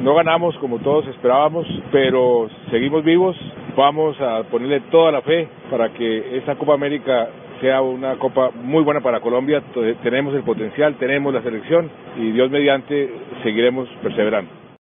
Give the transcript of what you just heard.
No ganamos como todos esperábamos, pero seguimos vivos. Vamos a ponerle toda la fe para que esta Copa América sea una copa muy buena para Colombia. Tenemos el potencial, tenemos la selección y Dios mediante seguiremos perseverando.